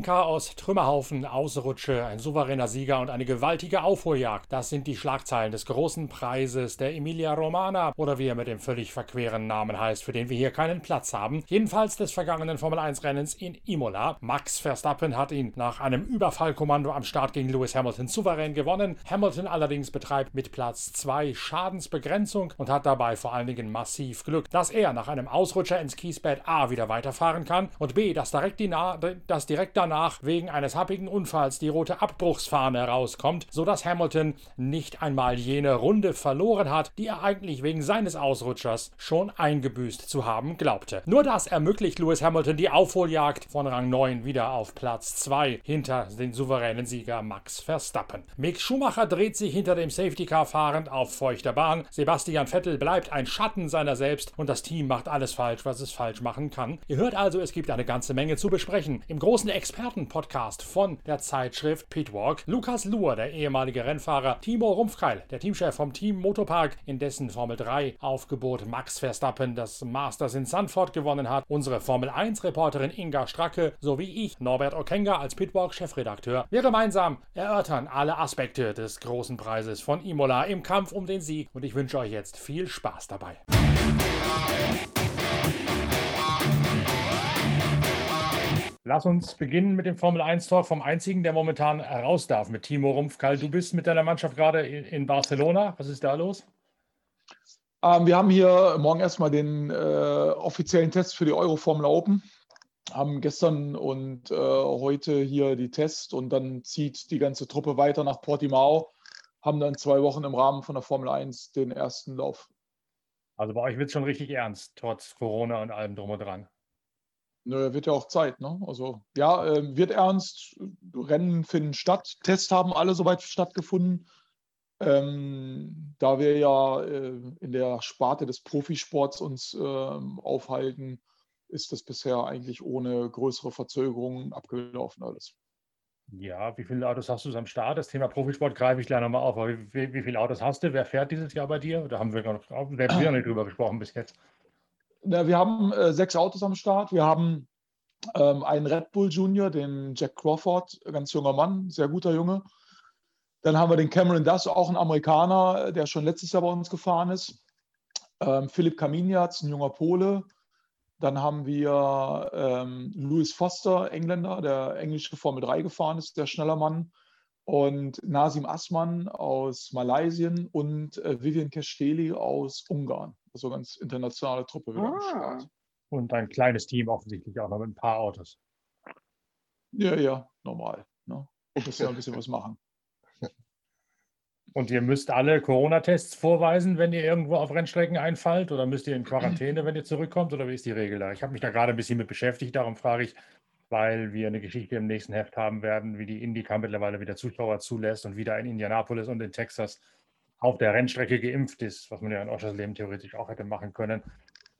Regenchaos, Trümmerhaufen, Ausrutsche, ein souveräner Sieger und eine gewaltige Aufholjagd. Das sind die Schlagzeilen des großen Preises der Emilia Romana oder wie er mit dem völlig verqueren Namen heißt, für den wir hier keinen Platz haben. Jedenfalls des vergangenen Formel-1-Rennens in Imola. Max Verstappen hat ihn nach einem Überfallkommando am Start gegen Lewis Hamilton souverän gewonnen. Hamilton allerdings betreibt mit Platz 2 Schadensbegrenzung und hat dabei vor allen Dingen massiv Glück, dass er nach einem Ausrutscher ins Kiesbett A wieder weiterfahren kann und B, dass direkt, die Na dass direkt direkt danach wegen eines happigen Unfalls die rote Abbruchsfahne herauskommt, sodass Hamilton nicht einmal jene Runde verloren hat, die er eigentlich wegen seines Ausrutschers schon eingebüßt zu haben glaubte. Nur das ermöglicht Lewis Hamilton die Aufholjagd von Rang 9 wieder auf Platz 2 hinter den souveränen Sieger Max Verstappen. Mick Schumacher dreht sich hinter dem Safety Car fahrend auf feuchter Bahn. Sebastian Vettel bleibt ein Schatten seiner selbst und das Team macht alles falsch, was es falsch machen kann. Ihr hört also, es gibt eine ganze Menge zu besprechen. Im großen Expertenpodcast von der Zeitschrift Pitwalk. Lukas Luhr, der ehemalige Rennfahrer, Timo Rumpfkeil, der Teamchef vom Team Motopark, in dessen Formel 3 Aufgebot Max Verstappen das Masters in Sanford gewonnen hat, unsere Formel 1 Reporterin Inga Stracke sowie ich, Norbert Okenga, als Pitwalk Chefredakteur. Wir gemeinsam erörtern alle Aspekte des großen Preises von Imola im Kampf um den Sieg und ich wünsche euch jetzt viel Spaß dabei. Lass uns beginnen mit dem Formel 1-Talk vom einzigen, der momentan raus darf, mit Timo Rumpfkall. Du bist mit deiner Mannschaft gerade in Barcelona. Was ist da los? Ähm, wir haben hier morgen erstmal den äh, offiziellen Test für die Euro Formel Open. Haben gestern und äh, heute hier die Tests und dann zieht die ganze Truppe weiter nach Portimao. Haben dann zwei Wochen im Rahmen von der Formel 1 den ersten Lauf. Also bei euch wird es schon richtig ernst, trotz Corona und allem drum und dran. Nö, wird ja auch Zeit, ne? Also ja, äh, wird ernst. Rennen finden statt. Tests haben alle soweit stattgefunden. Ähm, da wir ja äh, in der Sparte des Profisports uns äh, aufhalten, ist das bisher eigentlich ohne größere Verzögerungen abgelaufen alles. Ja, wie viele Autos hast du am Start? Das Thema Profisport greife ich gleich nochmal auf. Wie, wie, wie, viele Autos hast du? Wer fährt dieses Jahr bei dir? Da haben wir noch, wir haben nicht drüber gesprochen bis jetzt. Na, wir haben äh, sechs Autos am Start. Wir haben ähm, einen Red Bull Junior, den Jack Crawford, ganz junger Mann, sehr guter Junge. Dann haben wir den Cameron Duss, auch ein Amerikaner, der schon letztes Jahr bei uns gefahren ist. Ähm, Philipp Kaminiatz, ein junger Pole. Dann haben wir ähm, Louis Foster, Engländer, der englische Formel 3 gefahren ist, der schneller Mann. Und Nasim Asman aus Malaysien und äh, Vivian Kesteli aus Ungarn so ganz internationale Truppe wieder ah. am Start. Und ein kleines Team offensichtlich auch noch mit ein paar Autos. Ja, ja, normal. Ne? Muss ja ein bisschen was machen. Und ihr müsst alle Corona-Tests vorweisen, wenn ihr irgendwo auf Rennstrecken einfallt? Oder müsst ihr in Quarantäne, wenn ihr zurückkommt? Oder wie ist die Regel da? Ich habe mich da gerade ein bisschen mit beschäftigt. Darum frage ich, weil wir eine Geschichte im nächsten Heft haben werden, wie die IndyCar mittlerweile wieder Zuschauer zulässt und wieder in Indianapolis und in Texas auf der Rennstrecke geimpft ist, was man ja in Oschersleben theoretisch auch hätte machen können.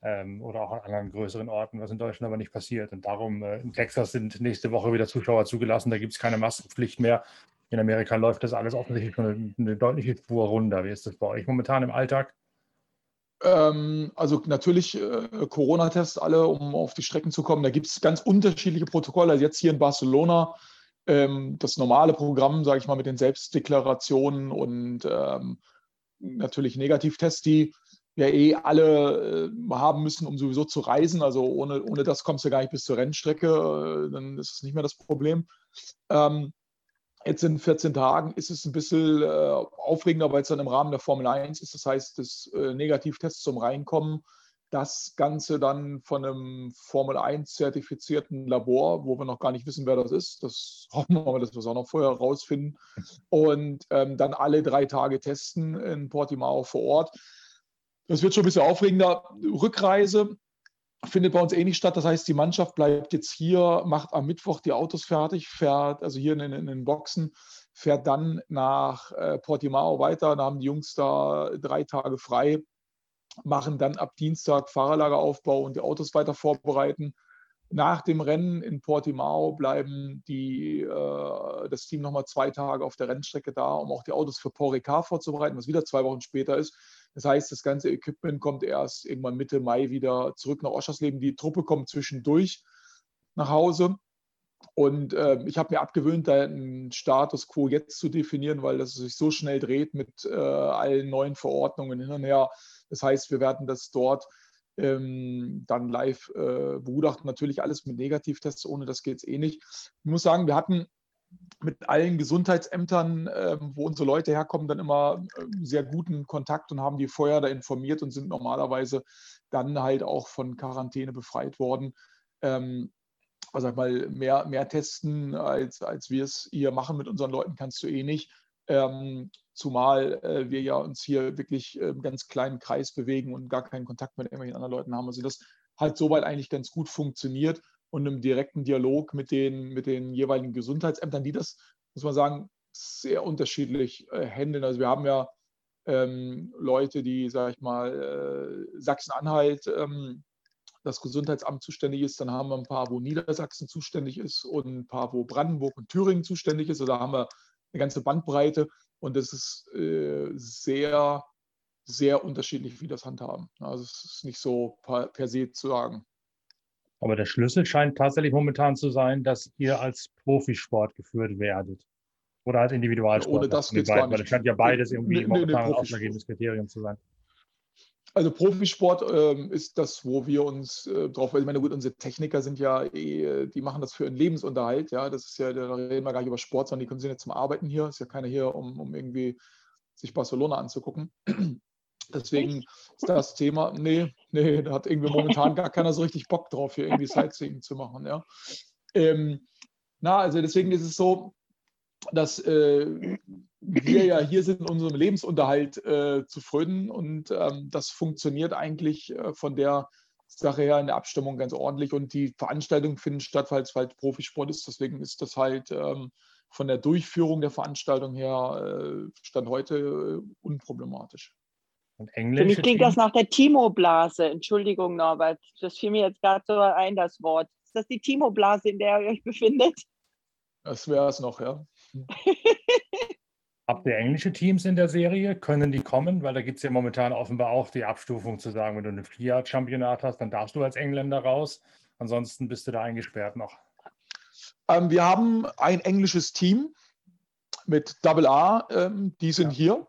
Ähm, oder auch an anderen größeren Orten, was in Deutschland aber nicht passiert. Und darum, äh, in Texas sind nächste Woche wieder Zuschauer zugelassen, da gibt es keine Maskenpflicht mehr. In Amerika läuft das alles offensichtlich schon eine, eine deutliche Spur runter. Wie ist das bei euch momentan im Alltag? Ähm, also natürlich äh, Corona-Tests alle, um auf die Strecken zu kommen. Da gibt es ganz unterschiedliche Protokolle. Also jetzt hier in Barcelona ähm, das normale Programm, sage ich mal, mit den Selbstdeklarationen und ähm, natürlich Negativtests, die ja eh alle äh, haben müssen, um sowieso zu reisen. Also ohne, ohne das kommst du gar nicht bis zur Rennstrecke, äh, dann ist es nicht mehr das Problem. Ähm, jetzt in 14 Tagen ist es ein bisschen äh, aufregender, weil es dann im Rahmen der Formel 1 ist. Das heißt, das äh, Negativtest zum Reinkommen das Ganze dann von einem Formel 1 zertifizierten Labor, wo wir noch gar nicht wissen, wer das ist. Das hoffen wir dass wir es auch noch vorher rausfinden. Und ähm, dann alle drei Tage testen in Portimao vor Ort. Das wird schon ein bisschen aufregender. Rückreise findet bei uns eh nicht statt. Das heißt, die Mannschaft bleibt jetzt hier, macht am Mittwoch die Autos fertig, fährt also hier in, in den Boxen, fährt dann nach äh, Portimao weiter. Da haben die Jungs da drei Tage frei machen dann ab Dienstag Fahrerlageraufbau und die Autos weiter vorbereiten. Nach dem Rennen in Portimao bleiben die, äh, das Team nochmal zwei Tage auf der Rennstrecke da, um auch die Autos für Paul Ricard vorzubereiten, was wieder zwei Wochen später ist. Das heißt, das ganze Equipment kommt erst irgendwann Mitte Mai wieder zurück nach Oschersleben. Die Truppe kommt zwischendurch. nach Hause. Und äh, ich habe mir abgewöhnt, da einen Status quo jetzt zu definieren, weil das sich so schnell dreht mit äh, allen neuen Verordnungen hin und her. Das heißt, wir werden das dort ähm, dann live äh, begutachten. Natürlich alles mit Negativtests, ohne das geht es eh nicht. Ich muss sagen, wir hatten mit allen Gesundheitsämtern, äh, wo unsere Leute herkommen, dann immer äh, sehr guten Kontakt und haben die vorher da informiert und sind normalerweise dann halt auch von Quarantäne befreit worden. Ähm, also sag mal, mehr, mehr testen, als, als wir es hier machen mit unseren Leuten, kannst du eh nicht. Ähm, zumal äh, wir ja uns hier wirklich äh, im ganz kleinen Kreis bewegen und gar keinen Kontakt mit irgendwelchen anderen Leuten haben. Also das hat soweit eigentlich ganz gut funktioniert und im direkten Dialog mit den, mit den jeweiligen Gesundheitsämtern, die das, muss man sagen, sehr unterschiedlich äh, handeln. Also wir haben ja ähm, Leute, die, sage ich mal, äh, Sachsen-Anhalt ähm, das Gesundheitsamt zuständig ist. Dann haben wir ein paar, wo Niedersachsen zuständig ist und ein paar, wo Brandenburg und Thüringen zuständig ist. Also da haben wir eine ganze Bandbreite und es ist äh, sehr, sehr unterschiedlich, wie das handhaben. Also es ist nicht so per, per se zu sagen. Aber der Schlüssel scheint tatsächlich momentan zu sein, dass ihr als Profisport geführt werdet. Oder als Individualsport. Ohne das geht es gar nicht. Weil es scheint ja beides irgendwie nee, momentan nee, ein ausschlaggebendes Kriterium zu sein. Also Profisport ähm, ist das, wo wir uns äh, drauf, ich meine, gut, unsere Techniker sind ja, eh, die machen das für einen Lebensunterhalt, ja, das ist ja, da reden wir gar nicht über Sport, sondern die sind ja zum Arbeiten hier, ist ja keiner hier, um, um irgendwie sich Barcelona anzugucken. Deswegen ist das Thema, nee, nee, da hat irgendwie momentan gar keiner so richtig Bock drauf, hier irgendwie Sightseeing zu machen, ja. Ähm, na, also deswegen ist es so, dass äh, wir ja hier sind, unserem Lebensunterhalt äh, zu frönen und ähm, das funktioniert eigentlich äh, von der Sache her in der Abstimmung ganz ordentlich und die Veranstaltungen finden statt, weil es halt Profisport ist. Deswegen ist das halt ähm, von der Durchführung der Veranstaltung her äh, Stand heute äh, unproblematisch. Und Für mich klingt das nach der Timo-Blase. Entschuldigung, Norbert. Das fiel mir jetzt gerade so ein, das Wort. Ist das die Timo-Blase, in der ihr euch befindet? Das wäre es noch, ja. Habt ihr englische Teams in der Serie? Können die kommen? Weil da gibt es ja momentan offenbar auch die Abstufung zu sagen, wenn du ein Vier-Championat hast, dann darfst du als Engländer raus. Ansonsten bist du da eingesperrt noch. Ähm, wir haben ein englisches Team mit Double A, ähm, die sind ja. hier.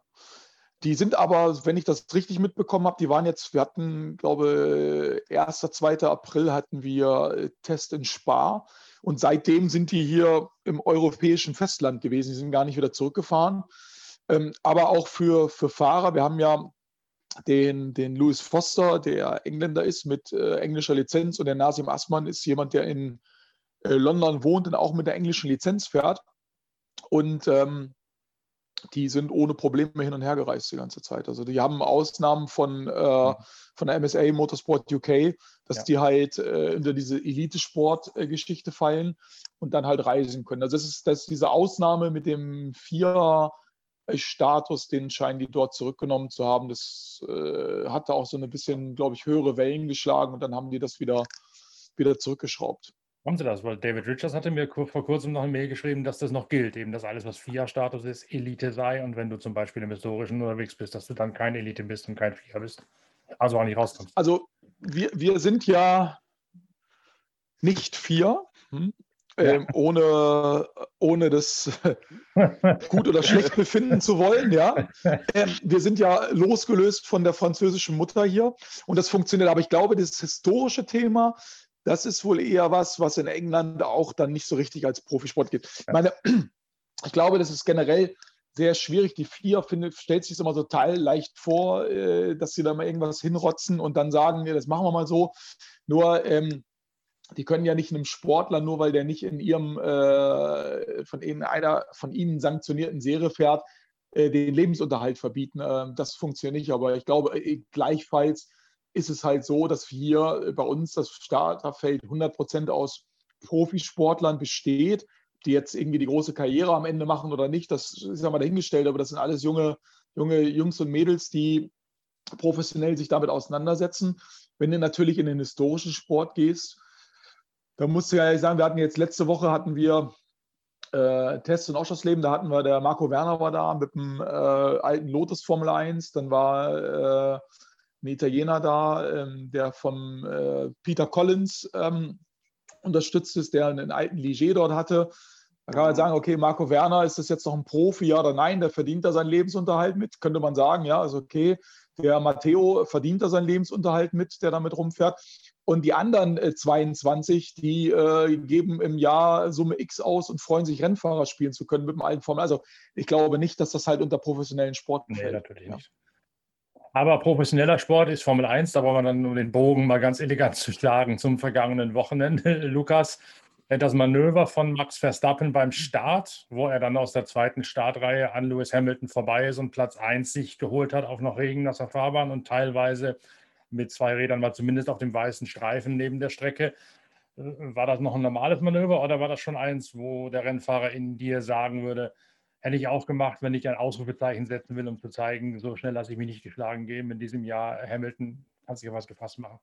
Die sind aber, wenn ich das richtig mitbekommen habe, die waren jetzt, wir hatten, glaube 1., 2. April hatten wir äh, Test in Spa. Und seitdem sind die hier im europäischen Festland gewesen. Die sind gar nicht wieder zurückgefahren. Ähm, aber auch für, für Fahrer, wir haben ja den, den Louis Foster, der Engländer ist mit äh, englischer Lizenz und der Nasim Asman ist jemand, der in äh, London wohnt und auch mit der englischen Lizenz fährt. Und ähm, die sind ohne Probleme hin und her gereist die ganze Zeit. Also die haben Ausnahmen von, äh, mhm. von der MSA Motorsport UK, dass ja. die halt äh, unter diese Elite-Sport-Geschichte fallen und dann halt reisen können. Also das ist, das ist diese Ausnahme mit dem Vier-Status, den scheinen die dort zurückgenommen zu haben. Das äh, hatte auch so ein bisschen, glaube ich, höhere Wellen geschlagen und dann haben die das wieder, wieder zurückgeschraubt. Haben Sie das? Weil David Richards hatte mir vor kurzem noch eine Mail geschrieben, dass das noch gilt, eben dass alles, was FIA-Status ist, Elite sei und wenn du zum Beispiel im Historischen unterwegs bist, dass du dann kein Elite bist und kein FIA bist. Also auch nicht rauskommst. Also wir, wir sind ja nicht FIA, hm? ja. ähm, ohne, ohne das gut oder schlecht befinden zu wollen. Ja? Ähm, wir sind ja losgelöst von der französischen Mutter hier und das funktioniert. Aber ich glaube, das historische Thema das ist wohl eher was, was in England auch dann nicht so richtig als Profisport geht. Ich meine, ich glaube, das ist generell sehr schwierig. Die vier findet, stellt sich immer so teil leicht vor, äh, dass sie da mal irgendwas hinrotzen und dann sagen, ja, das machen wir mal so. Nur ähm, die können ja nicht einem Sportler, nur weil der nicht in ihrem äh, von einer von ihnen sanktionierten Serie fährt, äh, den Lebensunterhalt verbieten. Ähm, das funktioniert nicht. Aber ich glaube äh, gleichfalls ist es halt so, dass hier äh, bei uns das Starterfeld 100 Prozent aus Profisportlern besteht, die jetzt irgendwie die große Karriere am Ende machen oder nicht, das ist ja mal dahingestellt, aber das sind alles junge, junge Jungs und Mädels, die professionell sich damit auseinandersetzen. Wenn du natürlich in den historischen Sport gehst, da musst du ja sagen, wir hatten jetzt letzte Woche hatten wir äh, Tests in Oschersleben, da hatten wir, der Marco Werner war da mit dem äh, alten Lotus Formel 1, dann war äh, ein Italiener da, ähm, der von äh, Peter Collins ähm, unterstützt ist, der einen alten Ligier dort hatte. Da kann man sagen, okay, Marco Werner, ist das jetzt noch ein Profi, ja oder nein? Der verdient da seinen Lebensunterhalt mit, könnte man sagen, ja, also okay. Der Matteo verdient da seinen Lebensunterhalt mit, der damit rumfährt. Und die anderen äh, 22, die äh, geben im Jahr Summe X aus und freuen sich, Rennfahrer spielen zu können mit dem alten Formel. Also ich glaube nicht, dass das halt unter professionellen Sport nee, fällt. natürlich ja. nicht. Aber professioneller Sport ist Formel 1, da brauchen wir dann, um den Bogen mal ganz elegant zu schlagen zum vergangenen Wochenende. Lukas, das Manöver von Max Verstappen beim Start, wo er dann aus der zweiten Startreihe an Lewis Hamilton vorbei ist und Platz 1 sich geholt hat auf noch regennasser Fahrbahn und teilweise mit zwei Rädern mal zumindest auf dem weißen Streifen neben der Strecke. Äh, war das noch ein normales Manöver oder war das schon eins, wo der Rennfahrer in dir sagen würde, hätte ich auch gemacht, wenn ich ein Ausrufezeichen setzen will, um zu zeigen, so schnell lasse ich mich nicht geschlagen geben in diesem Jahr. Hamilton kann sich auf was gefasst machen.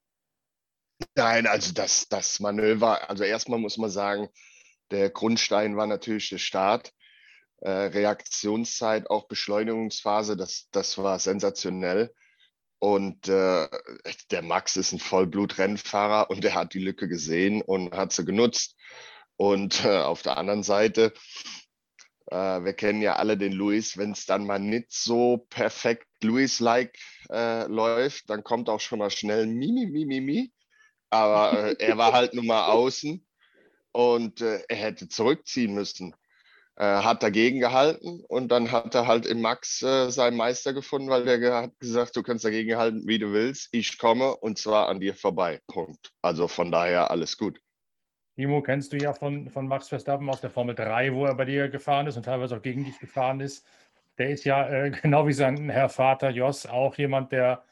Nein, also das, das Manöver, also erstmal muss man sagen, der Grundstein war natürlich der Start. Äh, Reaktionszeit, auch Beschleunigungsphase, das, das war sensationell. Und äh, der Max ist ein Vollblut-Rennfahrer und er hat die Lücke gesehen und hat sie genutzt. Und äh, auf der anderen Seite, äh, wir kennen ja alle den Luis, wenn es dann mal nicht so perfekt Luis-like äh, läuft, dann kommt auch schon mal schnell Mimi, Mimi, Mimi aber äh, er war halt nun mal außen und äh, er hätte zurückziehen müssen. Äh, hat dagegen gehalten und dann hat er halt im Max äh, seinen Meister gefunden, weil der hat gesagt, du kannst dagegen halten, wie du willst. Ich komme und zwar an dir vorbei. Punkt. Also von daher alles gut. Timo, kennst du ja von, von Max Verstappen aus der Formel 3, wo er bei dir gefahren ist und teilweise auch gegen dich gefahren ist. Der ist ja äh, genau wie sein Herr Vater Jos auch jemand, der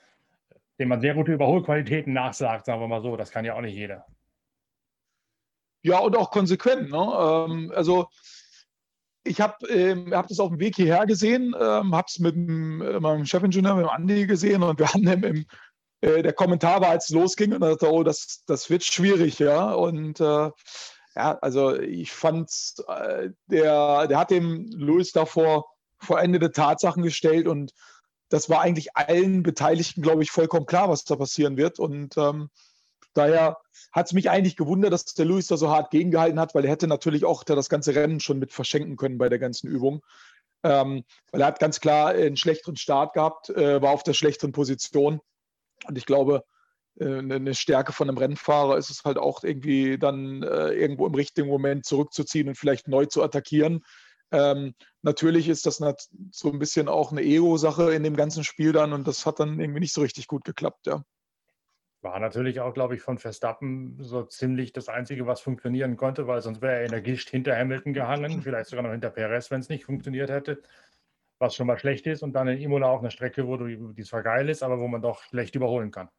dem man sehr gute Überholqualitäten nachsagt, sagen wir mal so. Das kann ja auch nicht jeder. Ja, und auch konsequent. Ne? Ähm, also ich habe ähm, hab das auf dem Weg hierher gesehen, ähm, habe es mit dem, äh, meinem Chefingenieur, mit dem Andi gesehen und wir haben im, äh, der Kommentar war, als es losging und dachte, oh, das, das wird schwierig, ja. Und äh, ja, also ich fand, äh, der, der hat dem Louis davor vollendete Tatsachen gestellt und das war eigentlich allen Beteiligten, glaube ich, vollkommen klar, was da passieren wird. Und ähm, daher hat es mich eigentlich gewundert, dass der Luis da so hart gegengehalten hat, weil er hätte natürlich auch das ganze Rennen schon mit verschenken können bei der ganzen Übung. Ähm, weil er hat ganz klar einen schlechteren Start gehabt, äh, war auf der schlechteren Position. Und ich glaube, äh, eine Stärke von einem Rennfahrer ist es halt auch irgendwie dann äh, irgendwo im richtigen Moment zurückzuziehen und vielleicht neu zu attackieren. Ähm, natürlich ist das so ein bisschen auch eine Ego-Sache in dem ganzen Spiel dann und das hat dann irgendwie nicht so richtig gut geklappt, ja. War natürlich auch, glaube ich, von Verstappen so ziemlich das Einzige, was funktionieren konnte, weil sonst wäre er in der Gischt hinter Hamilton gehangen, vielleicht sogar noch hinter Perez, wenn es nicht funktioniert hätte, was schon mal schlecht ist. Und dann in Imola auch eine Strecke, wo du, die zwar geil ist, aber wo man doch schlecht überholen kann.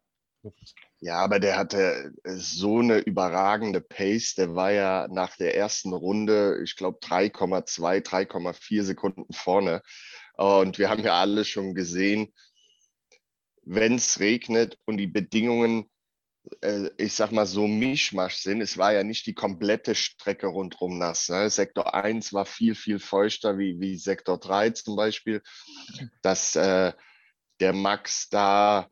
Ja, aber der hatte äh, so eine überragende Pace. Der war ja nach der ersten Runde, ich glaube, 3,2, 3,4 Sekunden vorne. Und wir haben ja alle schon gesehen, wenn es regnet und die Bedingungen, ich sag mal, so Mischmasch sind, es war ja nicht die komplette Strecke rundherum nass. Ne? Sektor 1 war viel, viel feuchter wie, wie Sektor 3 zum Beispiel, dass äh, der Max da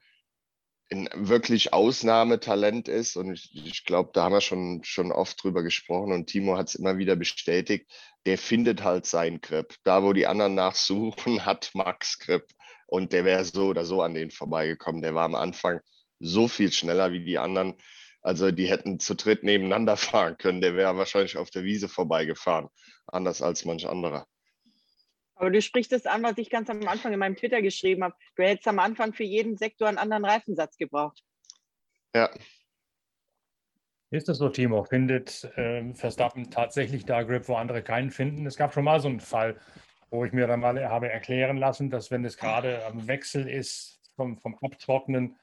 ein wirklich Ausnahmetalent ist. Und ich, ich glaube, da haben wir schon, schon oft drüber gesprochen und Timo hat es immer wieder bestätigt. Der findet halt seinen Grip. Da, wo die anderen nachsuchen, hat Max Grip. Und der wäre so oder so an den vorbeigekommen. Der war am Anfang so viel schneller wie die anderen. Also die hätten zu dritt nebeneinander fahren können. Der wäre wahrscheinlich auf der Wiese vorbeigefahren. Anders als manch anderer. Aber du sprichst es an, was ich ganz am Anfang in meinem Twitter geschrieben habe. Du hättest am Anfang für jeden Sektor einen anderen Reifensatz gebraucht. Ja. Ist das so, Timo? Findet äh, Verstappen tatsächlich da Grip, wo andere keinen finden? Es gab schon mal so einen Fall, wo ich mir dann mal habe erklären lassen, dass wenn es gerade am Wechsel ist vom, vom Abtrocknen,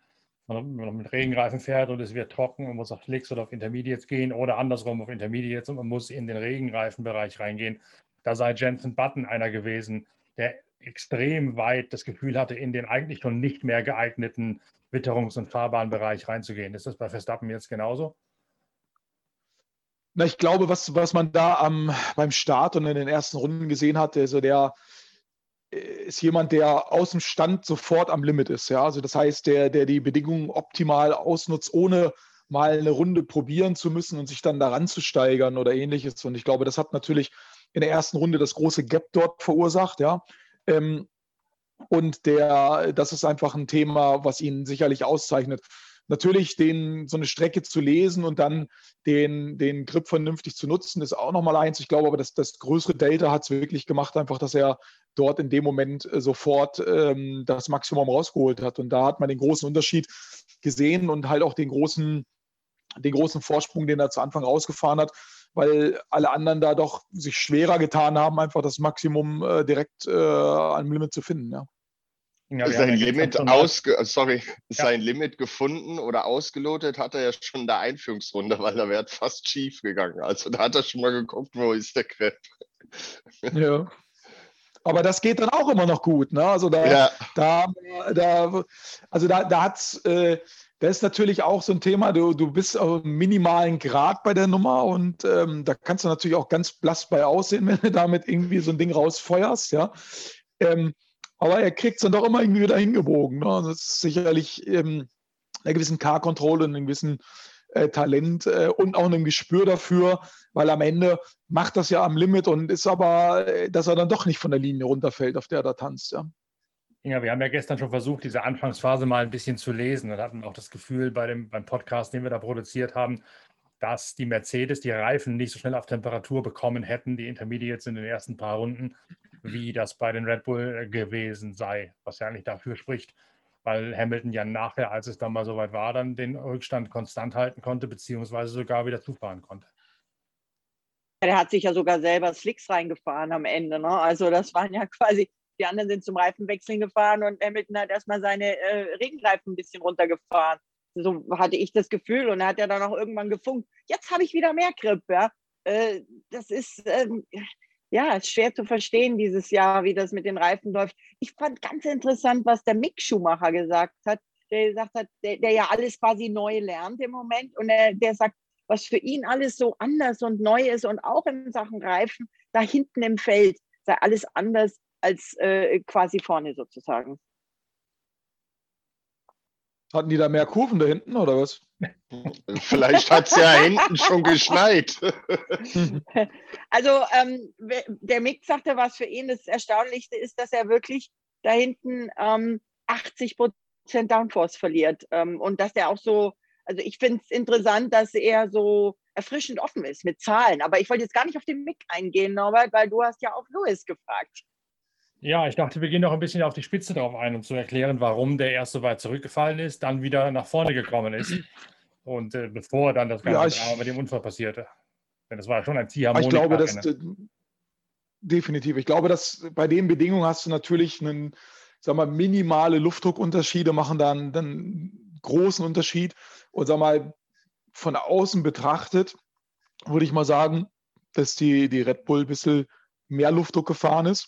wenn man mit Regenreifen fährt und es wird trocken und muss auf Slicks oder auf Intermediates gehen oder andersrum auf Intermediates und man muss in den Regenreifenbereich reingehen, da sei Jensen Button einer gewesen, der extrem weit das Gefühl hatte, in den eigentlich schon nicht mehr geeigneten Witterungs- und Fahrbahnbereich reinzugehen. Ist das bei Verstappen jetzt genauso? Na, ich glaube, was, was man da am, beim Start und in den ersten Runden gesehen hat, also der ist jemand, der aus dem Stand sofort am Limit ist. Ja? Also das heißt, der, der die Bedingungen optimal ausnutzt, ohne mal eine Runde probieren zu müssen und sich dann daran zu steigern oder ähnliches. Und ich glaube, das hat natürlich in der ersten Runde das große Gap dort verursacht, ja. Ähm, und der, das ist einfach ein Thema, was ihn sicherlich auszeichnet. Natürlich den, so eine Strecke zu lesen und dann den, den Grip vernünftig zu nutzen, ist auch nochmal eins. Ich glaube aber, dass das größere Delta hat es wirklich gemacht, einfach, dass er dort in dem Moment äh, sofort ähm, das Maximum rausgeholt hat. Und da hat man den großen Unterschied gesehen und halt auch den großen, den großen Vorsprung, den er zu Anfang rausgefahren hat, weil alle anderen da doch sich schwerer getan haben, einfach das Maximum äh, direkt äh, am Limit zu finden. Ja. Ja, sein Limit ausge sorry, ja. sein Limit gefunden oder ausgelotet hat er ja schon in der Einführungsrunde, weil da wäre fast schief gegangen. Also da hat er schon mal geguckt, wo ist der Crepe. Ja. Aber das geht dann auch immer noch gut. Ne? Also da, ja. da, da, also da, da hat äh, das ist natürlich auch so ein Thema, du, du bist auf einem minimalen Grad bei der Nummer und ähm, da kannst du natürlich auch ganz blass bei aussehen, wenn du damit irgendwie so ein Ding rausfeuerst, ja. Ähm, aber er kriegt es dann doch immer irgendwie wieder hingebogen. Ne? Das ist sicherlich ähm, einer gewissen Car-Kontrolle und einem gewissen äh, Talent äh, und auch einem Gespür dafür, weil am Ende macht das ja am Limit und ist aber, äh, dass er dann doch nicht von der Linie runterfällt, auf der er da tanzt. Ja. Ja, wir haben ja gestern schon versucht, diese Anfangsphase mal ein bisschen zu lesen und hatten auch das Gefühl bei dem, beim Podcast, den wir da produziert haben, dass die Mercedes die Reifen nicht so schnell auf Temperatur bekommen hätten, die Intermediates in den ersten paar Runden, wie das bei den Red Bull äh, gewesen sei, was ja eigentlich dafür spricht, weil Hamilton ja nachher, als es dann mal soweit war, dann den Rückstand konstant halten konnte, beziehungsweise sogar wieder zufahren konnte. Der hat sich ja sogar selber Slicks reingefahren am Ende. Ne? Also das waren ja quasi, die anderen sind zum Reifenwechseln gefahren und Hamilton hat erstmal seine äh, Regenreifen ein bisschen runtergefahren. So hatte ich das Gefühl und er hat ja dann auch irgendwann gefunkt. Jetzt habe ich wieder mehr Grip. Ja? Äh, das ist, ähm, ja, schwer zu verstehen dieses Jahr, wie das mit den Reifen läuft. Ich fand ganz interessant, was der Mick Schumacher gesagt hat, der gesagt hat, der, der ja alles quasi neu lernt im Moment und er, der sagt, was für ihn alles so anders und neu ist und auch in Sachen Reifen, da hinten im Feld sei alles anders als äh, quasi vorne sozusagen. Hatten die da mehr Kurven da hinten oder was? Vielleicht hat es ja hinten schon geschneit. Also ähm, der Mick sagte, was für ihn das Erstaunlichste ist, dass er wirklich da hinten ähm, 80 Prozent Downforce verliert. Ähm, und dass er auch so, also ich finde es interessant, dass er so erfrischend offen ist mit Zahlen. Aber ich wollte jetzt gar nicht auf den Mick eingehen, Norbert, weil du hast ja auch Louis gefragt. Ja, ich dachte, wir gehen noch ein bisschen auf die Spitze drauf ein, um zu erklären, warum der erst so weit zurückgefallen ist, dann wieder nach vorne gekommen ist. Und äh, bevor dann das ganze ja, ich, Drama mit dem Unfall passierte. Denn das war schon ein Ziehharmonik. Ich glaube, dass definitiv. Ich glaube, dass bei den Bedingungen hast du natürlich einen, sag mal, minimale Luftdruckunterschiede machen dann, dann einen großen Unterschied. Und sag mal, von außen betrachtet, würde ich mal sagen, dass die, die Red Bull ein bisschen mehr Luftdruck gefahren ist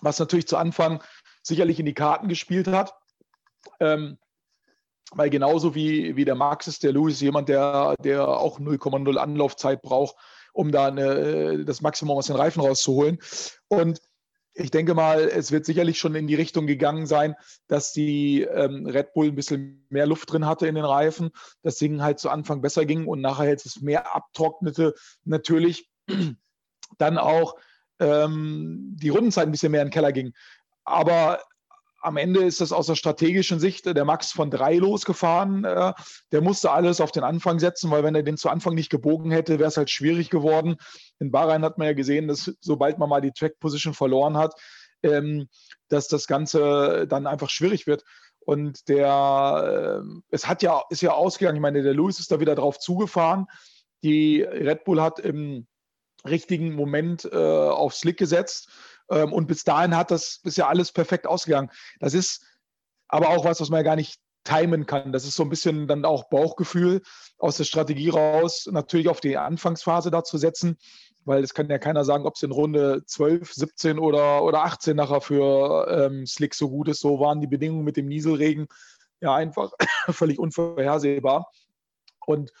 was natürlich zu Anfang sicherlich in die Karten gespielt hat. Ähm, weil genauso wie, wie der Max ist, der Louis jemand, der, der auch 0,0 Anlaufzeit braucht, um da eine, das Maximum aus den Reifen rauszuholen. Und ich denke mal, es wird sicherlich schon in die Richtung gegangen sein, dass die ähm, Red Bull ein bisschen mehr Luft drin hatte in den Reifen, das Ding halt zu Anfang besser ging und nachher jetzt es mehr abtrocknete. Natürlich dann auch ähm, die Rundenzeit ein bisschen mehr in den Keller ging. Aber am Ende ist das aus der strategischen Sicht der Max von drei losgefahren. Äh, der musste alles auf den Anfang setzen, weil wenn er den zu Anfang nicht gebogen hätte, wäre es halt schwierig geworden. In Bahrain hat man ja gesehen, dass sobald man mal die Track Position verloren hat, ähm, dass das Ganze dann einfach schwierig wird. Und der, äh, es hat ja, ist ja ausgegangen. Ich meine, der Lewis ist da wieder drauf zugefahren. Die Red Bull hat im richtigen Moment äh, auf Slick gesetzt. Ähm, und bis dahin hat das, ist ja alles perfekt ausgegangen. Das ist aber auch was, was man ja gar nicht timen kann. Das ist so ein bisschen dann auch Bauchgefühl aus der Strategie raus, natürlich auf die Anfangsphase da zu setzen, weil es kann ja keiner sagen, ob es in Runde 12, 17 oder, oder 18 nachher für ähm, Slick so gut ist. So waren die Bedingungen mit dem Nieselregen ja einfach völlig unvorhersehbar. Und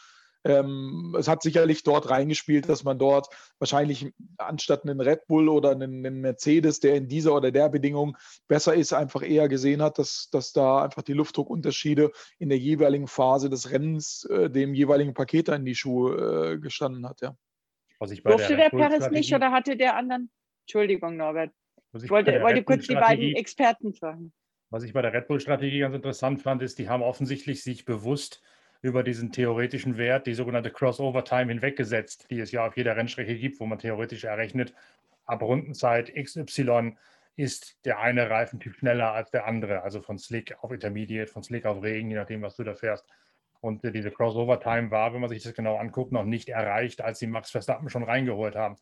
Ähm, es hat sicherlich dort reingespielt, dass man dort wahrscheinlich anstatt einen Red Bull oder einen, einen, Mercedes, der in dieser oder der Bedingung besser ist, einfach eher gesehen hat, dass, dass da einfach die Luftdruckunterschiede in der jeweiligen Phase des Rennens äh, dem jeweiligen Paket in die Schuhe äh, gestanden hat. Ja. Durfte der, der Perez nicht oder hatte der anderen? Entschuldigung, Norbert. Ich wollte, wollte kurz die beiden Experten fragen. Was ich bei der Red Bull-Strategie ganz interessant fand, ist, die haben offensichtlich sich bewusst über diesen theoretischen Wert, die sogenannte Crossover-Time, hinweggesetzt, die es ja auf jeder Rennstrecke gibt, wo man theoretisch errechnet, ab Rundenzeit XY ist der eine Reifentyp schneller als der andere, also von Slick auf Intermediate, von Slick auf Regen, je nachdem, was du da fährst. Und diese Crossover-Time war, wenn man sich das genau anguckt, noch nicht erreicht, als sie Max Verstappen schon reingeholt haben.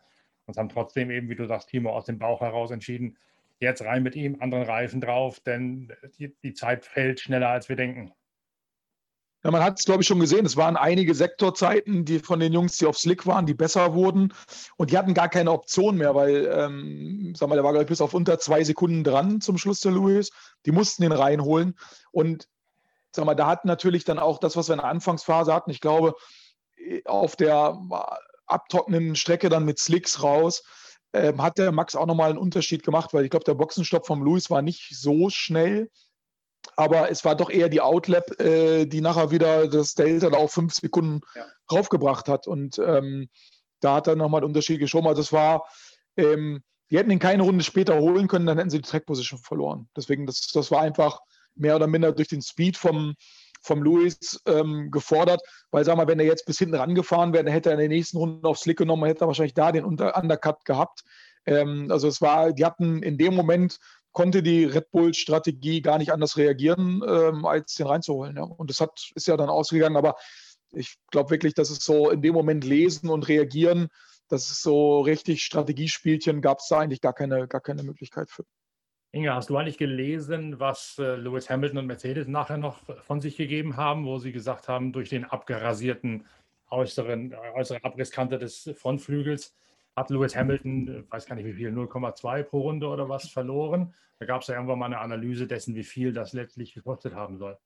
Und haben trotzdem eben, wie du sagst, Timo, aus dem Bauch heraus entschieden, jetzt rein mit ihm, anderen Reifen drauf, denn die Zeit fällt schneller, als wir denken. Ja, man hat es, glaube ich, schon gesehen. Es waren einige Sektorzeiten, die von den Jungs, die auf Slick waren, die besser wurden. Und die hatten gar keine Option mehr, weil, ähm, sag mal, der war, glaube ich, bis auf unter zwei Sekunden dran zum Schluss der Lewis. Die mussten ihn reinholen. Und, sag mal, da hat natürlich dann auch das, was wir in der Anfangsphase hatten, ich glaube, auf der abtrocknenden Strecke dann mit Slicks raus, ähm, hat der Max auch nochmal einen Unterschied gemacht, weil ich glaube, der Boxenstopp vom Lewis war nicht so schnell. Aber es war doch eher die Outlap, äh, die nachher wieder das Delta da auf fünf Sekunden ja. raufgebracht hat. Und ähm, da hat er nochmal einen Unterschied geschoben. Also das war, ähm, die hätten ihn keine Runde später holen können, dann hätten sie die Track-Position verloren. Deswegen, das, das war einfach mehr oder minder durch den Speed vom, vom Lewis ähm, gefordert, weil sag mal, wenn er jetzt bis hinten rangefahren wäre, dann hätte er in der nächsten Runde auf Slick genommen, hätte er wahrscheinlich da den Unter Undercut gehabt. Ähm, also es war, die hatten in dem Moment konnte die Red Bull-Strategie gar nicht anders reagieren, ähm, als den reinzuholen. Ja. Und das hat, ist ja dann ausgegangen, aber ich glaube wirklich, dass es so in dem Moment lesen und reagieren, dass es so richtig Strategiespielchen gab es da eigentlich gar keine, gar keine Möglichkeit für. Inge, hast du eigentlich gelesen, was äh, Lewis Hamilton und Mercedes nachher noch von sich gegeben haben, wo sie gesagt haben, durch den abgerasierten äußeren, äh, äußere Abrisskante des Frontflügels hat Lewis Hamilton, äh, weiß gar nicht wie viel, 0,2 pro Runde oder was verloren. Da gab es ja irgendwann mal eine Analyse dessen, wie viel das letztlich gekostet haben soll.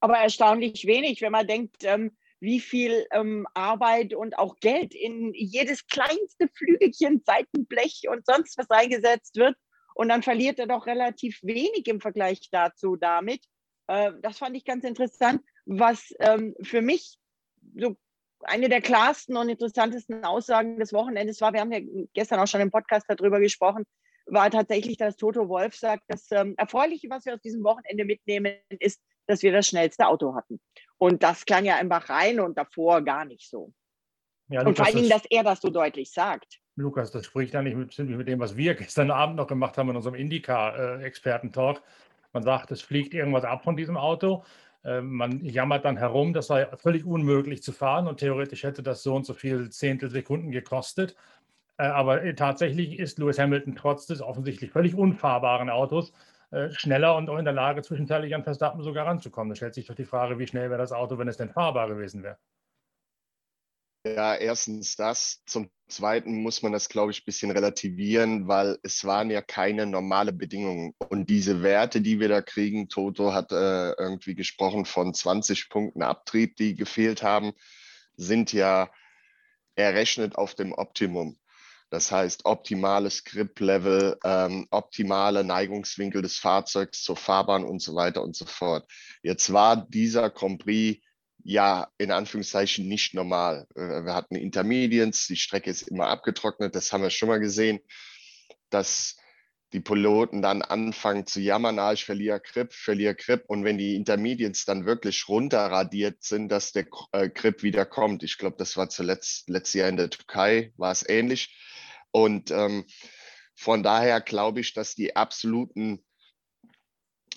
Aber erstaunlich wenig, wenn man denkt, ähm, wie viel ähm, Arbeit und auch Geld in jedes kleinste Flügelchen, Seitenblech und sonst was eingesetzt wird. Und dann verliert er doch relativ wenig im Vergleich dazu damit. Äh, das fand ich ganz interessant. Was ähm, für mich so eine der klarsten und interessantesten Aussagen des Wochenendes war, wir haben ja gestern auch schon im Podcast darüber gesprochen, war tatsächlich, dass Toto Wolf sagt, das ähm, Erfreuliche, was wir aus diesem Wochenende mitnehmen, ist, dass wir das schnellste Auto hatten. Und das klang ja einfach rein und davor gar nicht so. Ja, Lukas, und vor allen Dingen, dass er das so deutlich sagt. Lukas, das spricht nicht mit, mit dem, was wir gestern Abend noch gemacht haben in unserem Indica-Experten-Talk. Man sagt, es fliegt irgendwas ab von diesem Auto. Ähm, man jammert dann herum, das sei völlig unmöglich zu fahren und theoretisch hätte das so und so viel Zehntelsekunden gekostet. Äh, aber äh, tatsächlich ist Lewis Hamilton trotz des offensichtlich völlig unfahrbaren Autos äh, schneller und auch in der Lage, zwischenzeitlich an Verstappen sogar ranzukommen. Da stellt sich doch die Frage, wie schnell wäre das Auto, wenn es denn fahrbar gewesen wäre. Ja, erstens das. Zum Zweiten muss man das, glaube ich, ein bisschen relativieren, weil es waren ja keine normale Bedingungen. Und diese Werte, die wir da kriegen, Toto hat äh, irgendwie gesprochen von 20 Punkten Abtrieb, die gefehlt haben, sind ja errechnet auf dem Optimum. Das heißt, optimales Grip-Level, ähm, optimale Neigungswinkel des Fahrzeugs zur Fahrbahn und so weiter und so fort. Jetzt war dieser Prix ja, in Anführungszeichen nicht normal. Äh, wir hatten Intermediates, die Strecke ist immer abgetrocknet, das haben wir schon mal gesehen, dass die Piloten dann anfangen zu jammern, ah, ich verliere Grip, verliere Grip. Und wenn die Intermediates dann wirklich runterradiert sind, dass der äh, Grip wieder kommt. Ich glaube, das war zuletzt letztes Jahr in der Türkei, war es ähnlich. Und ähm, von daher glaube ich, dass die absoluten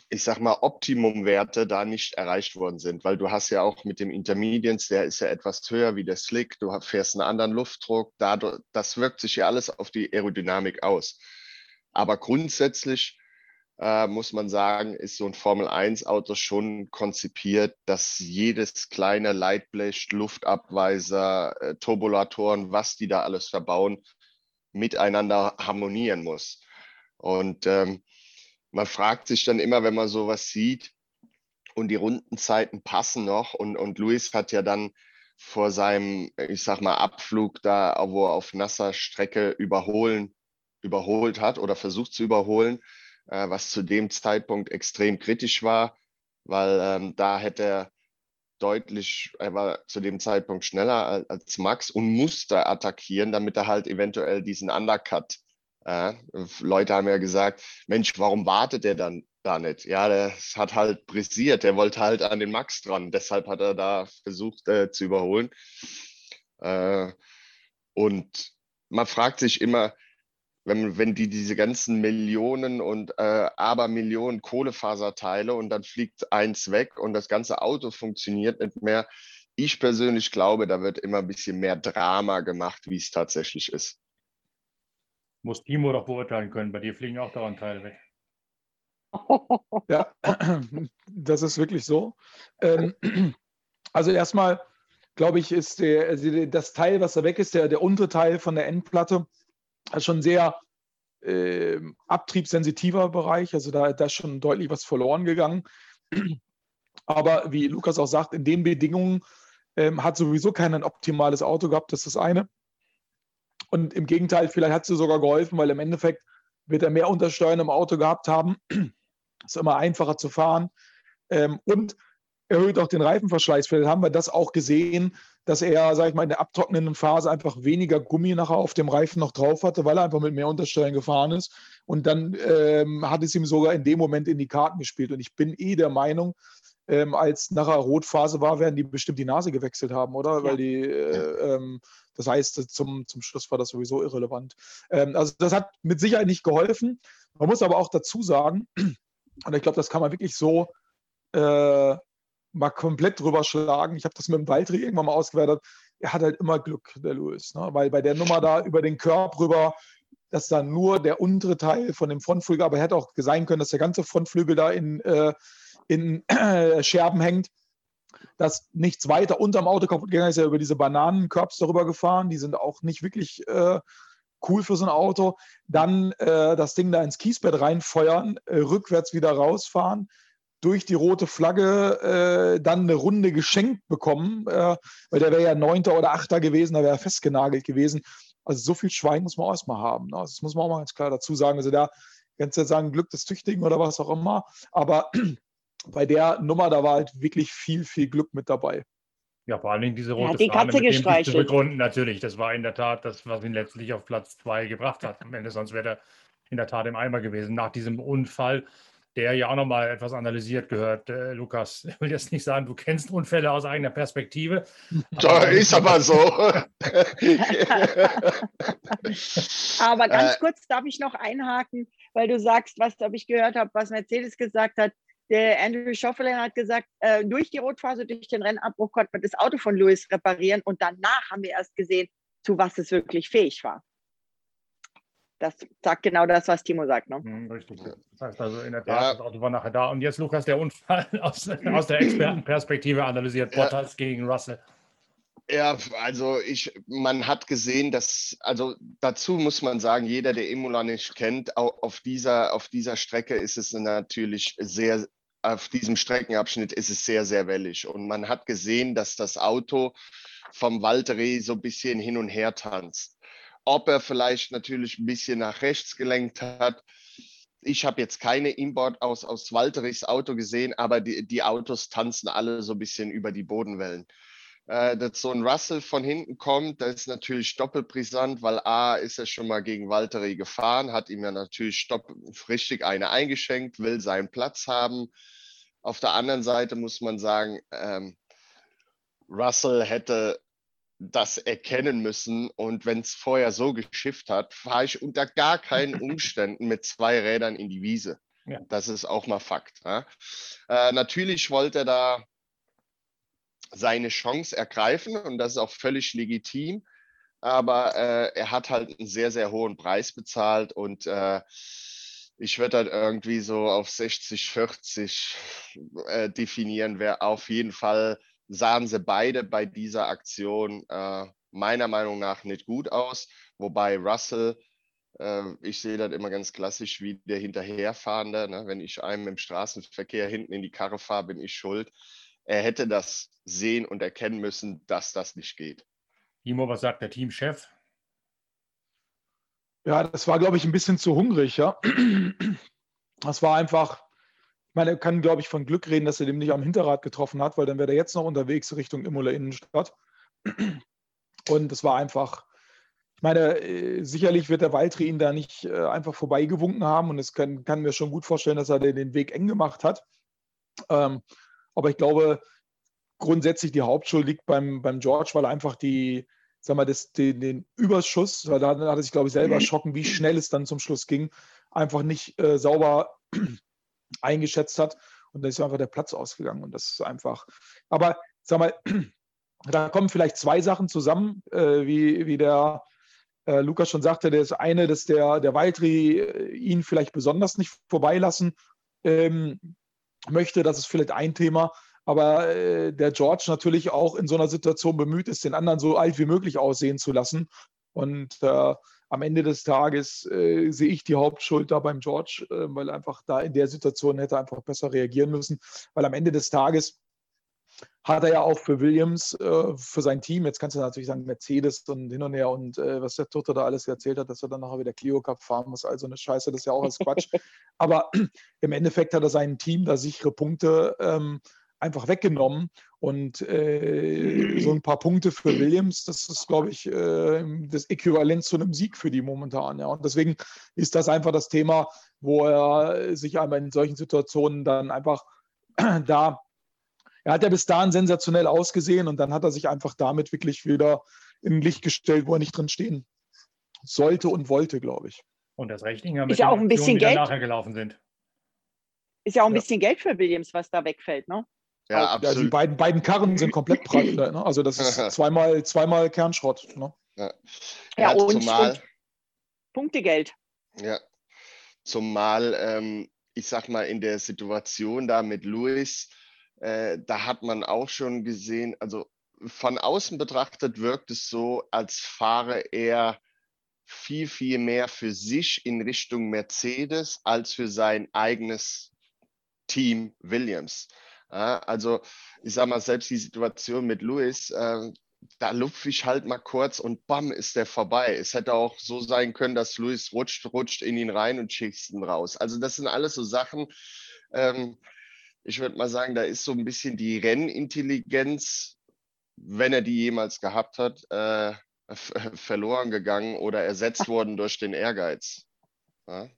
ich sag mal, Optimumwerte da nicht erreicht worden sind, weil du hast ja auch mit dem Intermediates, der ist ja etwas höher wie der Slick, du fährst einen anderen Luftdruck, dadurch, das wirkt sich ja alles auf die Aerodynamik aus. Aber grundsätzlich äh, muss man sagen, ist so ein Formel-1-Auto schon konzipiert, dass jedes kleine Leitblech, Luftabweiser, äh, Turbulatoren, was die da alles verbauen, miteinander harmonieren muss. Und ähm, man fragt sich dann immer, wenn man sowas sieht und die Rundenzeiten passen noch und, und Luis hat ja dann vor seinem, ich sag mal, Abflug da, wo er auf nasser Strecke überholen, überholt hat oder versucht zu überholen, äh, was zu dem Zeitpunkt extrem kritisch war, weil ähm, da hätte er deutlich, er war zu dem Zeitpunkt schneller als Max und musste attackieren, damit er halt eventuell diesen Undercut. Äh, Leute haben ja gesagt, Mensch, warum wartet er dann da nicht? Ja, das hat halt brisiert. Er wollte halt an den Max dran. Deshalb hat er da versucht äh, zu überholen. Äh, und man fragt sich immer, wenn, wenn die diese ganzen Millionen und äh, Abermillionen Kohlefaserteile und dann fliegt eins weg und das ganze Auto funktioniert nicht mehr. Ich persönlich glaube, da wird immer ein bisschen mehr Drama gemacht, wie es tatsächlich ist. Muss Timo doch beurteilen können. Bei dir fliegen auch dauernd Teile weg. Ja, das ist wirklich so. Ähm, also erstmal, glaube ich, ist der, also das Teil, was da weg ist, der, der untere Teil von der Endplatte, schon sehr äh, abtriebssensitiver Bereich. Also da, da ist schon deutlich was verloren gegangen. Aber wie Lukas auch sagt, in den Bedingungen ähm, hat sowieso kein optimales Auto gehabt, das ist das eine. Und im Gegenteil, vielleicht hat es sogar geholfen, weil im Endeffekt wird er mehr Untersteuern im Auto gehabt haben. ist immer einfacher zu fahren. Ähm, und erhöht auch den Reifenverschleiß. Vielleicht haben wir das auch gesehen, dass er, sag ich mal, in der abtrocknenden Phase einfach weniger Gummi nachher auf dem Reifen noch drauf hatte, weil er einfach mit mehr Untersteuern gefahren ist. Und dann ähm, hat es ihm sogar in dem Moment in die Karten gespielt. Und ich bin eh der Meinung, ähm, als nachher Rotphase war, werden die bestimmt die Nase gewechselt haben, oder? Ja. Weil die, äh, ähm, das heißt, zum, zum Schluss war das sowieso irrelevant. Ähm, also das hat mit Sicherheit nicht geholfen. Man muss aber auch dazu sagen, und ich glaube, das kann man wirklich so äh, mal komplett drüber schlagen. Ich habe das mit dem Waldri irgendwann mal ausgewertet. Er hat halt immer Glück, der Louis. Ne? Weil bei der Nummer da über den Körper rüber, dass da nur der untere Teil von dem Frontflügel, aber er hätte auch sein können, dass der ganze Frontflügel da in, äh, in äh, Scherben hängt, dass nichts weiter unterm Auto kaputt gegangen ist. Er über diese Bananenkörbs darüber gefahren. Die sind auch nicht wirklich äh, cool für so ein Auto. Dann äh, das Ding da ins Kiesbett reinfeuern, äh, rückwärts wieder rausfahren durch die rote Flagge äh, dann eine Runde geschenkt bekommen, äh, weil der wäre ja Neunter oder Achter gewesen, da wäre er festgenagelt gewesen. Also so viel Schwein muss man auch erstmal haben. Ne? Das muss man auch mal ganz klar dazu sagen. Also da kannst du jetzt sagen, Glück des Tüchtigen oder was auch immer. Aber bei der Nummer, da war halt wirklich viel, viel Glück mit dabei. Ja, vor allen Dingen diese rote ja, die Fahne Katze mit dem zurückrunden natürlich. Das war in der Tat das, was ihn letztlich auf Platz zwei gebracht hat. Am Ende, sonst wäre er in der Tat im Eimer gewesen. Nach diesem Unfall der ja auch nochmal etwas analysiert gehört. Äh, Lukas, ich will jetzt nicht sagen, du kennst Unfälle aus eigener Perspektive. Da ist aber so. aber ganz äh, kurz darf ich noch einhaken, weil du sagst, was habe ich gehört habe, was Mercedes gesagt hat. Der Andrew Schoffelin hat gesagt, äh, durch die Rotphase, durch den Rennabbruch konnte man das Auto von Lewis reparieren und danach haben wir erst gesehen, zu was es wirklich fähig war das sagt genau das, was Timo sagt. Ne? Hm, richtig. Das heißt also in der Tat, ja. das Auto war nachher da. Und jetzt, Lukas, der Unfall aus, aus der Expertenperspektive analysiert Bottas ja. gegen Russell. Ja, also ich, man hat gesehen, dass, also dazu muss man sagen, jeder, der Imola nicht kennt, auf dieser, auf dieser Strecke ist es natürlich sehr, auf diesem Streckenabschnitt ist es sehr, sehr wellig. Und man hat gesehen, dass das Auto vom Valtteri so ein bisschen hin und her tanzt ob er vielleicht natürlich ein bisschen nach rechts gelenkt hat. Ich habe jetzt keine Import aus, aus Walterichs Auto gesehen, aber die, die Autos tanzen alle so ein bisschen über die Bodenwellen. Äh, dass so ein Russell von hinten kommt, das ist natürlich doppelt brisant, weil A ist er schon mal gegen Valtteri gefahren, hat ihm ja natürlich stopp, richtig eine eingeschenkt, will seinen Platz haben. Auf der anderen Seite muss man sagen, ähm, Russell hätte das erkennen müssen. Und wenn es vorher so geschifft hat, fahre ich unter gar keinen Umständen mit zwei Rädern in die Wiese. Ja. Das ist auch mal Fakt. Ja. Äh, natürlich wollte er da seine Chance ergreifen und das ist auch völlig legitim. Aber äh, er hat halt einen sehr, sehr hohen Preis bezahlt und äh, ich würde halt irgendwie so auf 60, 40 äh, definieren, wäre auf jeden Fall sahen sie beide bei dieser Aktion äh, meiner Meinung nach nicht gut aus. Wobei Russell, äh, ich sehe das immer ganz klassisch wie der Hinterherfahrende. Ne? Wenn ich einem im Straßenverkehr hinten in die Karre fahre, bin ich schuld. Er hätte das sehen und erkennen müssen, dass das nicht geht. Timo, was sagt der Teamchef? Ja, das war, glaube ich, ein bisschen zu hungrig, ja. Das war einfach, ich meine, er kann, glaube ich, von Glück reden, dass er dem nicht am Hinterrad getroffen hat, weil dann wäre er jetzt noch unterwegs Richtung Imola Innenstadt. Und es war einfach, ich meine, äh, sicherlich wird der Waldri ihn da nicht äh, einfach vorbeigewunken haben und es kann, kann mir schon gut vorstellen, dass er den Weg eng gemacht hat. Ähm, aber ich glaube, grundsätzlich die Hauptschuld liegt beim, beim George, weil er einfach die, sag mal, das, den, den Überschuss, weil da hat er sich, glaube ich, selber erschrocken, wie schnell es dann zum Schluss ging, einfach nicht äh, sauber eingeschätzt hat. Und dann ist einfach der Platz ausgegangen. Und das ist einfach, aber sag mal, da kommen vielleicht zwei Sachen zusammen, äh, wie, wie der äh, Lukas schon sagte. Das eine, dass der, der Waldri äh, ihn vielleicht besonders nicht vorbeilassen ähm, möchte. Das ist vielleicht ein Thema. Aber äh, der George natürlich auch in so einer Situation bemüht ist, den anderen so alt wie möglich aussehen zu lassen. Und äh, am Ende des Tages äh, sehe ich die Hauptschuld da beim George, äh, weil einfach da in der Situation hätte einfach besser reagieren müssen. Weil am Ende des Tages hat er ja auch für Williams, äh, für sein Team, jetzt kannst du natürlich sagen Mercedes und hin und her und äh, was der Tochter da alles erzählt hat, dass er dann nachher wieder Clio Cup fahren muss, also eine Scheiße, das ist ja auch als Quatsch. Aber im Endeffekt hat er sein Team da sichere Punkte ähm, einfach weggenommen und äh, so ein paar Punkte für Williams, das ist, glaube ich, äh, das Äquivalent zu einem Sieg für die momentan. Ja. Und deswegen ist das einfach das Thema, wo er sich einmal in solchen Situationen dann einfach da er hat ja bis dahin sensationell ausgesehen und dann hat er sich einfach damit wirklich wieder in Licht gestellt, wo er nicht drin stehen sollte und wollte, glaube ich. Und das Recht, Inga, mit ist ja auch ein bisschen Aktionen, Geld. nachher gelaufen sind. Ist ja auch ein Ja. bisschen Geld für Williams, was da wegfällt, ne? Ja, Ja, die absolut. beiden, beiden Karren sind komplett prall. Ne? Also das ist zweimal, zweimal Kernschrott. Ne? Ja, Ja, und- zumal, und- Punktegeld. Ja, zumal, ähm, ich sag mal, in der Situation da mit Luis, äh, da hat man auch schon gesehen, also von außen betrachtet wirkt es so, als fahre er viel, viel mehr für sich in Richtung Mercedes als für sein eigenes Team Williams. Ja, also ich sag mal, selbst die Situation mit Lewis, äh, da lupfe ich halt mal kurz und bam, ist der vorbei. Es hätte auch so sein können, dass Lewis rutscht, rutscht in ihn rein und schießt ihn raus. Also das sind alles so Sachen, ähm, ich würde mal sagen, da ist so ein bisschen die Rennintelligenz, wenn er die jemals gehabt hat, äh, verloren gegangen oder ersetzt worden durch den Ehrgeiz. Ja?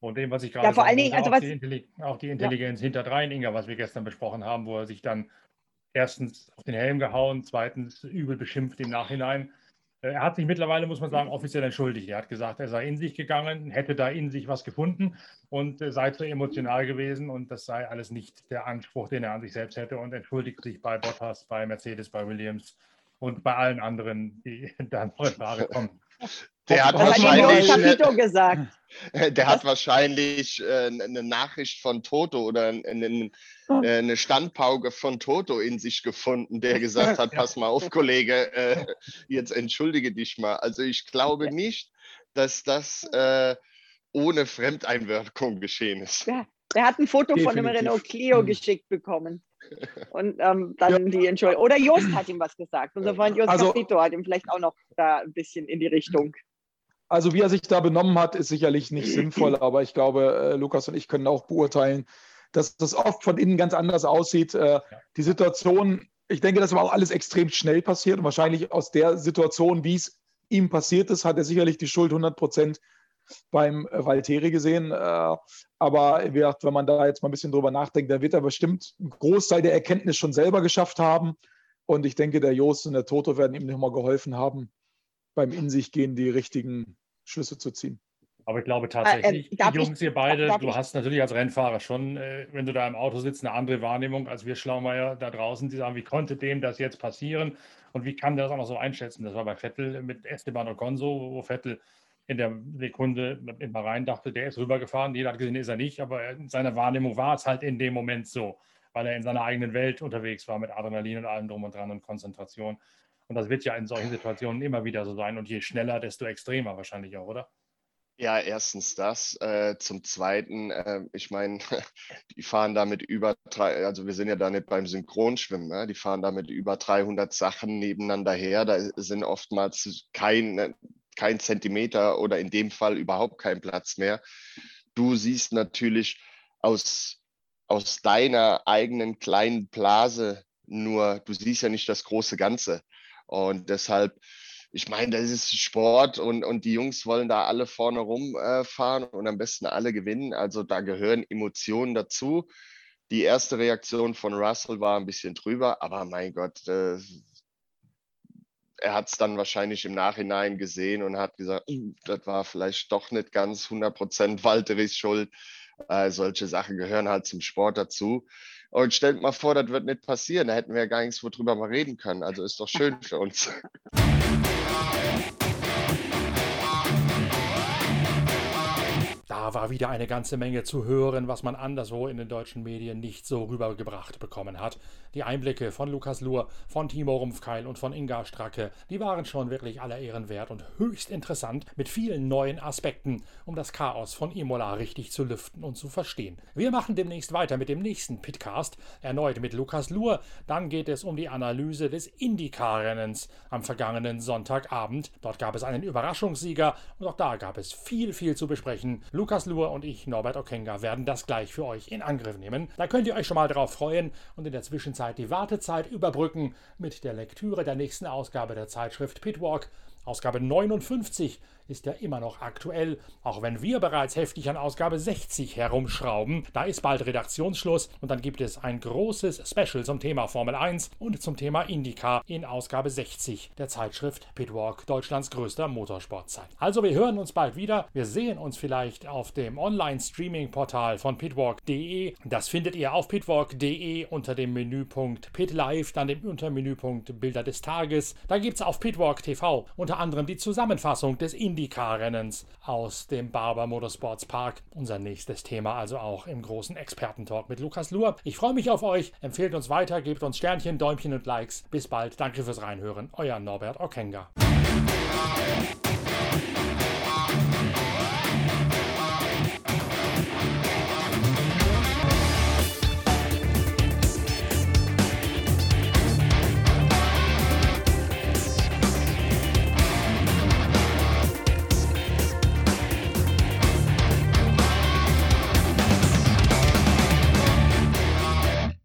Und dem, was ich gerade Ja, vor allen Dingen, also auch, was- die Intelli- auch die Intelligenz hinterdrein, Inga, was wir gestern besprochen haben, wo er sich dann erstens auf den Helm gehauen, zweitens übel beschimpft im Nachhinein. Äh, Er hat sich mittlerweile, muss man sagen, offiziell entschuldigt. Er hat gesagt, er sei in sich gegangen, hätte da in sich was gefunden und äh, sei zu emotional gewesen und das sei alles nicht der Anspruch, den er an sich selbst hätte und entschuldigt sich bei Bottas, bei Mercedes, bei Williams und bei allen anderen, die da in Frage kommen. Der hat Das hat Wahrscheinlich- Capito gesagt. der hat wahrscheinlich äh, eine Nachricht von Toto oder ein- ein- äh, eine Standpauke von Toto in sich gefunden, der gesagt hat, pass mal auf, Kollege, äh, jetzt entschuldige dich mal. Also ich glaube nicht, dass das äh, ohne Fremdeinwirkung geschehen ist. Ja, der hat ein Foto von einem Definitiv. Renault Clio Mhm. geschickt bekommen. Und ähm, dann die Entschuldigung. Oder Jost hat ihm was gesagt. Unser Freund Jost Also- Capito hat ihm vielleicht auch noch da ein bisschen in die Richtung. Also wie er sich da benommen hat, ist sicherlich nicht sinnvoll, aber ich glaube, äh, Lukas und ich können auch beurteilen, dass das oft von innen ganz anders aussieht. Äh, die Situation, ich denke, das war auch alles extrem schnell passiert und wahrscheinlich aus der Situation, wie es ihm passiert ist, hat er sicherlich die Schuld 100 Prozent beim äh, Valtteri gesehen. Äh, aber wie gesagt, wenn man da jetzt mal ein bisschen drüber nachdenkt, dann wird er bestimmt einen Großteil der Erkenntnis schon selber geschafft haben. Und ich denke, der Jost und der Toto werden ihm nochmal geholfen haben, beim In sich gehen die richtigen Schlüsse zu ziehen. Aber ich glaube tatsächlich, äh, darf die ich- Jungs, ihr beide, darf du ich- hast natürlich als Rennfahrer schon, äh, wenn du da im Auto sitzt, eine andere Wahrnehmung als wir Schlaumeier da draußen, die sagen, wie konnte dem das jetzt passieren und wie kann der das auch noch so einschätzen? Das war bei Vettel mit Esteban Ocon so, wo Vettel in der Sekunde immer rein dachte, der ist rübergefahren. Jeder hat gesehen, ist er nicht, aber in seiner Wahrnehmung war es halt in dem Moment so, weil er in seiner eigenen Welt unterwegs war mit Adrenalin und allem drum und dran und Konzentration. Und das wird ja in solchen Situationen immer wieder so sein. Und je schneller, desto extremer wahrscheinlich auch, oder? Ja, erstens das. Äh, zum Zweiten, äh, ich meine, die fahren damit über drei, also wir sind ja da nicht beim Synchronschwimmen, ne? die fahren damit über 300 Sachen nebeneinander her. Da sind oftmals kein, kein Zentimeter oder in dem Fall überhaupt kein Platz mehr. Du siehst natürlich aus, aus deiner eigenen kleinen Blase nur, du siehst ja nicht das große Ganze. Und deshalb ich meine, das ist Sport und, und die Jungs wollen da alle vorne rumfahren äh, und am besten alle gewinnen. Also da gehören Emotionen dazu. Die erste Reaktion von Russell war ein bisschen drüber, aber mein Gott, äh, er hat es dann wahrscheinlich im Nachhinein gesehen und hat gesagt, hm, das war vielleicht doch nicht ganz 100% Walteris Schuld. Äh, solche Sachen gehören halt zum Sport dazu. Und stellt mal vor, das wird nicht passieren. Da hätten wir ja gar nichts worüber mal reden können. Also ist doch schön für uns. Da war wieder eine ganze Menge zu hören, was man anderswo in den deutschen Medien nicht so rübergebracht bekommen hat. Die Einblicke von Lukas Luhr, von Timo Rumpfkeil und von Inga Stracke, die waren schon wirklich aller Ehren wert und höchst interessant mit vielen neuen Aspekten, um das Chaos von Imola richtig zu lüften und zu verstehen. Wir machen demnächst weiter mit dem nächsten Pitcast, erneut mit Lukas Luhr. Dann geht es um die Analyse des Indycar-Rennens am vergangenen Sonntagabend. Dort gab es einen Überraschungssieger und auch da gab es viel, viel zu besprechen. Lukas Luhr und ich, Norbert Okenga, werden das gleich für euch in Angriff nehmen. Da könnt ihr euch schon mal drauf freuen und in der Zwischenzeit die Wartezeit überbrücken mit der Lektüre der nächsten Ausgabe der Zeitschrift Pitwalk. Ausgabe 59 ist ja immer noch aktuell, auch wenn wir bereits heftig an Ausgabe 60 herumschrauben. Da ist bald Redaktionsschluss und dann gibt es ein großes Special zum Thema Formel 1 und zum Thema IndyCar in Ausgabe 60 der Zeitschrift Pitwalk, Deutschlands größter Motorsportzeit. Also wir hören uns bald wieder. Wir sehen uns vielleicht auf dem Online-Streaming-Portal von pitwalk.de. Das findet ihr auf pitwalk.de unter dem Menüpunkt Pit Live, dann dem Untermenüpunkt Bilder des Tages. Da gibt es auf Pitwalk TV unter anderem die Zusammenfassung des Indy IndyCar-Rennens aus dem Barber Motorsports Park. Unser nächstes Thema also auch im großen Expertentalk mit Lukas Luhr. Ich freue mich auf euch. Empfehlt uns weiter, gebt uns Sternchen, Däumchen und Likes. Bis bald. Danke fürs Reinhören. Euer Norbert Okenga.